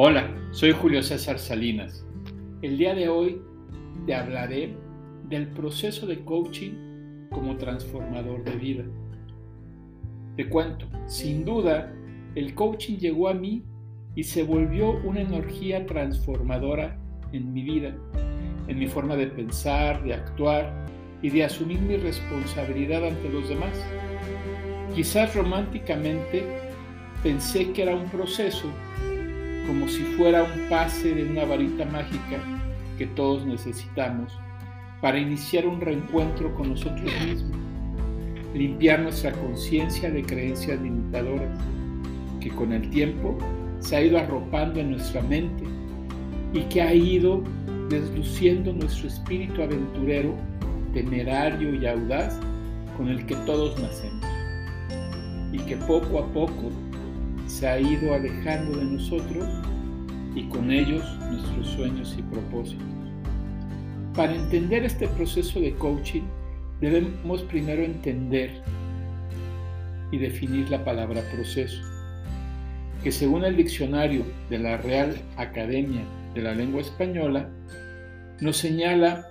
Hola, soy Julio César Salinas. El día de hoy te hablaré del proceso de coaching como transformador de vida. Te cuento, sin duda, el coaching llegó a mí y se volvió una energía transformadora en mi vida, en mi forma de pensar, de actuar y de asumir mi responsabilidad ante los demás. Quizás románticamente pensé que era un proceso como si fuera un pase de una varita mágica que todos necesitamos para iniciar un reencuentro con nosotros mismos, limpiar nuestra conciencia de creencias limitadoras que con el tiempo se ha ido arropando en nuestra mente y que ha ido desluciendo nuestro espíritu aventurero, temerario y audaz con el que todos nacemos y que poco a poco se ha ido alejando de nosotros y con ellos nuestros sueños y propósitos. Para entender este proceso de coaching debemos primero entender y definir la palabra proceso, que según el diccionario de la Real Academia de la Lengua Española, nos señala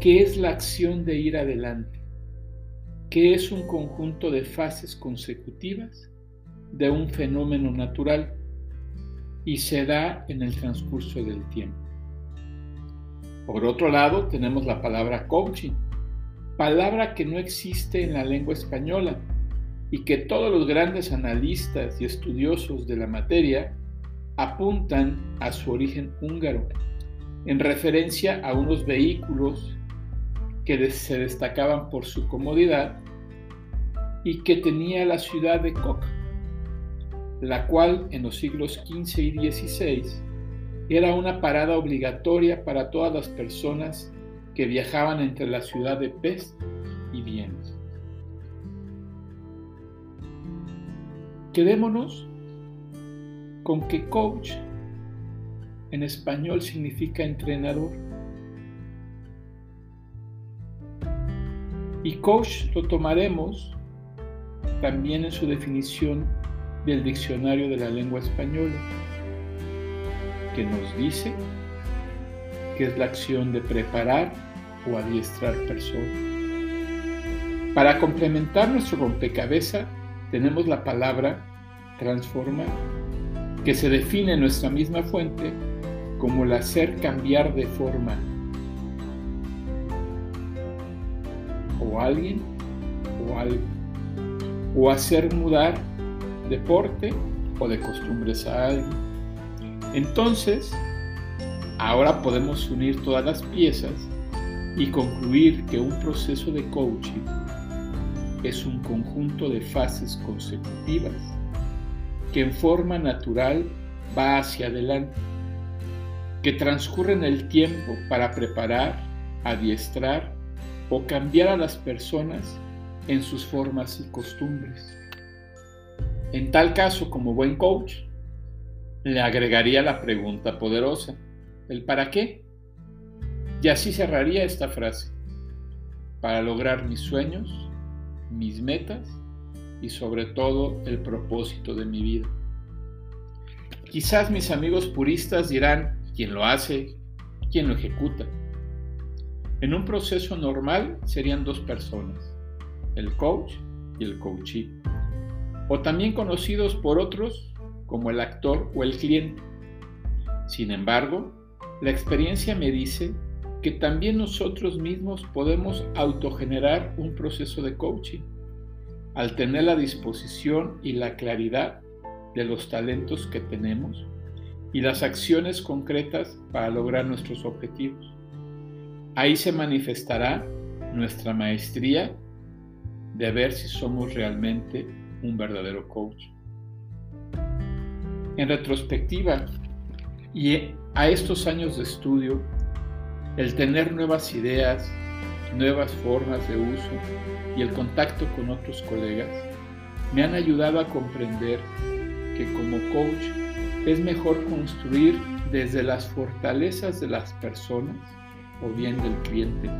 que es la acción de ir adelante, que es un conjunto de fases consecutivas de un fenómeno natural y se da en el transcurso del tiempo. Por otro lado, tenemos la palabra coaching, palabra que no existe en la lengua española y que todos los grandes analistas y estudiosos de la materia apuntan a su origen húngaro, en referencia a unos vehículos que se destacaban por su comodidad y que tenía la ciudad de Koch la cual en los siglos XV y XVI era una parada obligatoria para todas las personas que viajaban entre la ciudad de Pest y Viena. Quedémonos con que coach en español significa entrenador. Y coach lo tomaremos también en su definición del diccionario de la lengua española, que nos dice que es la acción de preparar o adiestrar personas. Para complementar nuestro rompecabezas tenemos la palabra transformar, que se define en nuestra misma fuente como el hacer cambiar de forma o alguien o algo, o hacer mudar deporte o de costumbres a alguien. Entonces, ahora podemos unir todas las piezas y concluir que un proceso de coaching es un conjunto de fases consecutivas que en forma natural va hacia adelante, que transcurre en el tiempo para preparar, adiestrar o cambiar a las personas en sus formas y costumbres. En tal caso, como buen coach, le agregaría la pregunta poderosa, ¿el para qué? Y así cerraría esta frase, para lograr mis sueños, mis metas y sobre todo el propósito de mi vida. Quizás mis amigos puristas dirán, ¿quién lo hace? ¿Quién lo ejecuta? En un proceso normal serían dos personas, el coach y el coachee o también conocidos por otros como el actor o el cliente. Sin embargo, la experiencia me dice que también nosotros mismos podemos autogenerar un proceso de coaching al tener la disposición y la claridad de los talentos que tenemos y las acciones concretas para lograr nuestros objetivos. Ahí se manifestará nuestra maestría de ver si somos realmente un verdadero coach. En retrospectiva y a estos años de estudio, el tener nuevas ideas, nuevas formas de uso y el contacto con otros colegas me han ayudado a comprender que como coach es mejor construir desde las fortalezas de las personas o bien del cliente,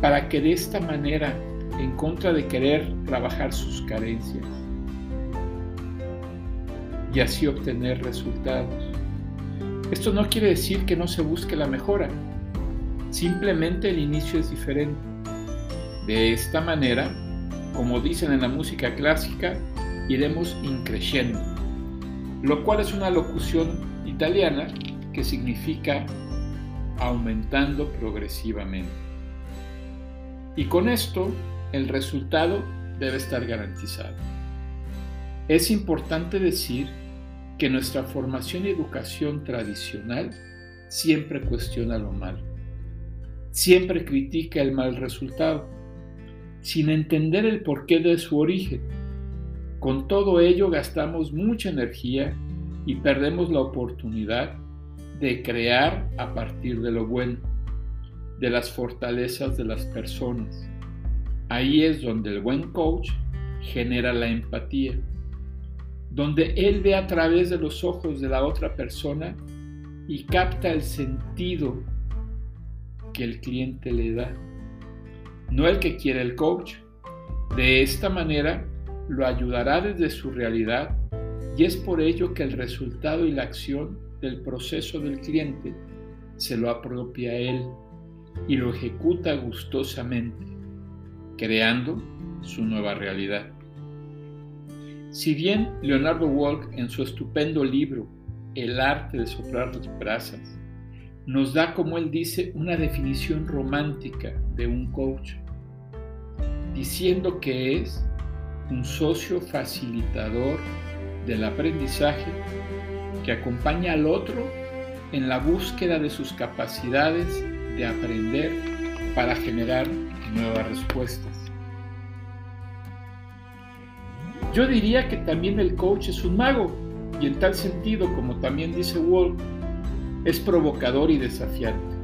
para que de esta manera en contra de querer trabajar sus carencias y así obtener resultados Esto no quiere decir que no se busque la mejora, simplemente el inicio es diferente. De esta manera, como dicen en la música clásica, iremos increciendo, lo cual es una locución italiana que significa aumentando progresivamente. Y con esto, el resultado debe estar garantizado. Es importante decir que nuestra formación y educación tradicional siempre cuestiona lo malo, siempre critica el mal resultado, sin entender el porqué de su origen. Con todo ello gastamos mucha energía y perdemos la oportunidad de crear a partir de lo bueno, de las fortalezas de las personas. Ahí es donde el buen coach genera la empatía donde él ve a través de los ojos de la otra persona y capta el sentido que el cliente le da, no el que quiere el coach. De esta manera lo ayudará desde su realidad y es por ello que el resultado y la acción del proceso del cliente se lo apropia a él y lo ejecuta gustosamente, creando su nueva realidad. Si bien Leonardo Walk en su estupendo libro El arte de soplar las brasas nos da, como él dice, una definición romántica de un coach, diciendo que es un socio facilitador del aprendizaje que acompaña al otro en la búsqueda de sus capacidades de aprender para generar nuevas respuestas. Yo diría que también el coach es un mago, y en tal sentido, como también dice Wolf, es provocador y desafiante.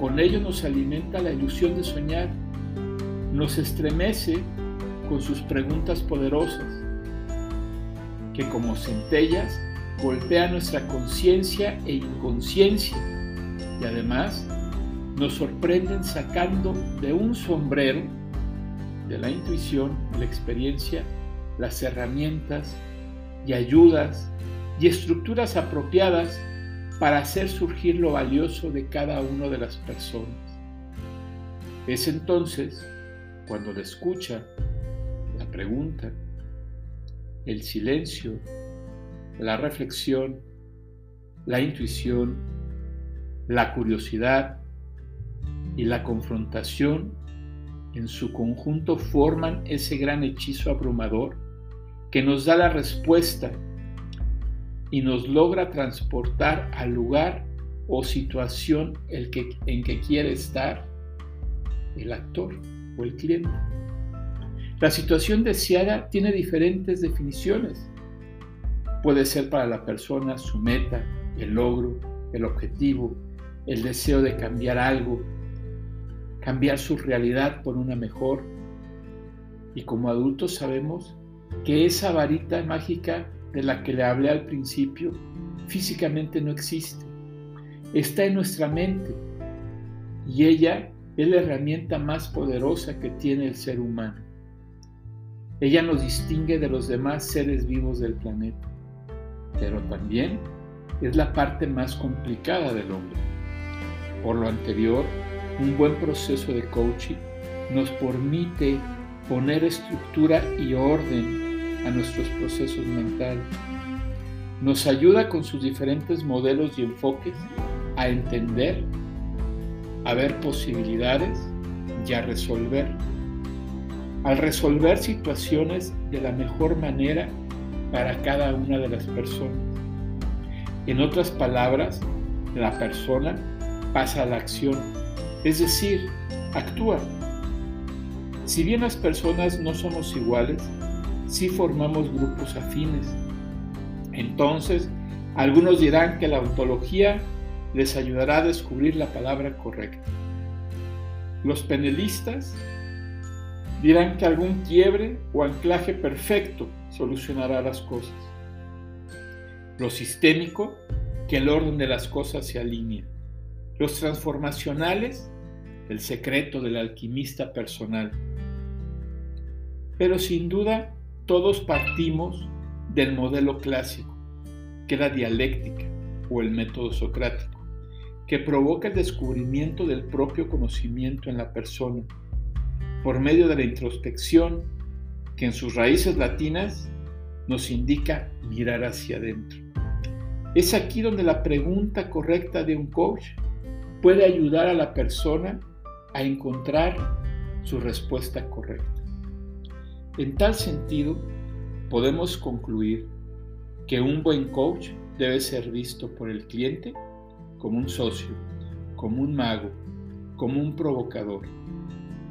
Con ello nos alimenta la ilusión de soñar, nos estremece con sus preguntas poderosas, que como centellas golpea nuestra conciencia e inconsciencia y además nos sorprenden sacando de un sombrero de la intuición, la experiencia, las herramientas y ayudas y estructuras apropiadas para hacer surgir lo valioso de cada una de las personas. Es entonces cuando la escucha, la pregunta, el silencio, la reflexión, la intuición, la curiosidad y la confrontación en su conjunto forman ese gran hechizo abrumador que nos da la respuesta y nos logra transportar al lugar o situación en que quiere estar el actor o el cliente. La situación deseada tiene diferentes definiciones. Puede ser para la persona su meta, el logro, el objetivo, el deseo de cambiar algo, cambiar su realidad por una mejor. Y como adultos sabemos que esa varita mágica de la que le hablé al principio físicamente no existe. Está en nuestra mente y ella es la herramienta más poderosa que tiene el ser humano. Ella nos distingue de los demás seres vivos del planeta, pero también es la parte más complicada del hombre. Por lo anterior, un buen proceso de coaching nos permite poner estructura y orden a nuestros procesos mentales. Nos ayuda con sus diferentes modelos y enfoques a entender, a ver posibilidades y a resolver. Al resolver situaciones de la mejor manera para cada una de las personas. En otras palabras, la persona pasa a la acción, es decir, actúa si bien las personas no somos iguales, sí formamos grupos afines. Entonces, algunos dirán que la ontología les ayudará a descubrir la palabra correcta. Los penelistas dirán que algún quiebre o anclaje perfecto solucionará las cosas. Lo sistémico, que el orden de las cosas se alinea. Los transformacionales, el secreto del alquimista personal. Pero sin duda todos partimos del modelo clásico, que era dialéctica o el método socrático, que provoca el descubrimiento del propio conocimiento en la persona, por medio de la introspección, que en sus raíces latinas nos indica mirar hacia adentro. Es aquí donde la pregunta correcta de un coach puede ayudar a la persona a encontrar su respuesta correcta. En tal sentido, podemos concluir que un buen coach debe ser visto por el cliente como un socio, como un mago, como un provocador.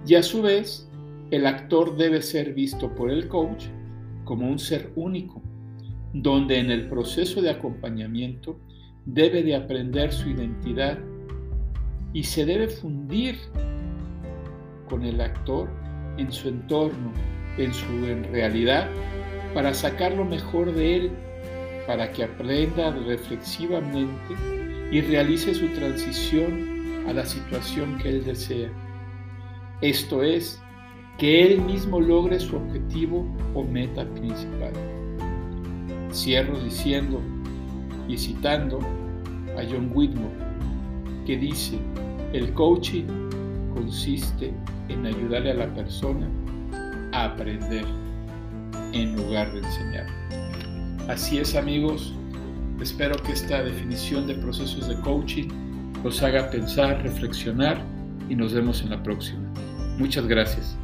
Y a su vez, el actor debe ser visto por el coach como un ser único, donde en el proceso de acompañamiento debe de aprender su identidad y se debe fundir con el actor en su entorno, en su realidad, para sacar lo mejor de él, para que aprenda reflexivamente y realice su transición a la situación que él desea. Esto es, que él mismo logre su objetivo o meta principal. Cierro diciendo y citando a John Whitmore, que dice, el coaching consiste en ayudarle a la persona a aprender en lugar de enseñar. Así es amigos, espero que esta definición de procesos de coaching los haga pensar, reflexionar y nos vemos en la próxima. Muchas gracias.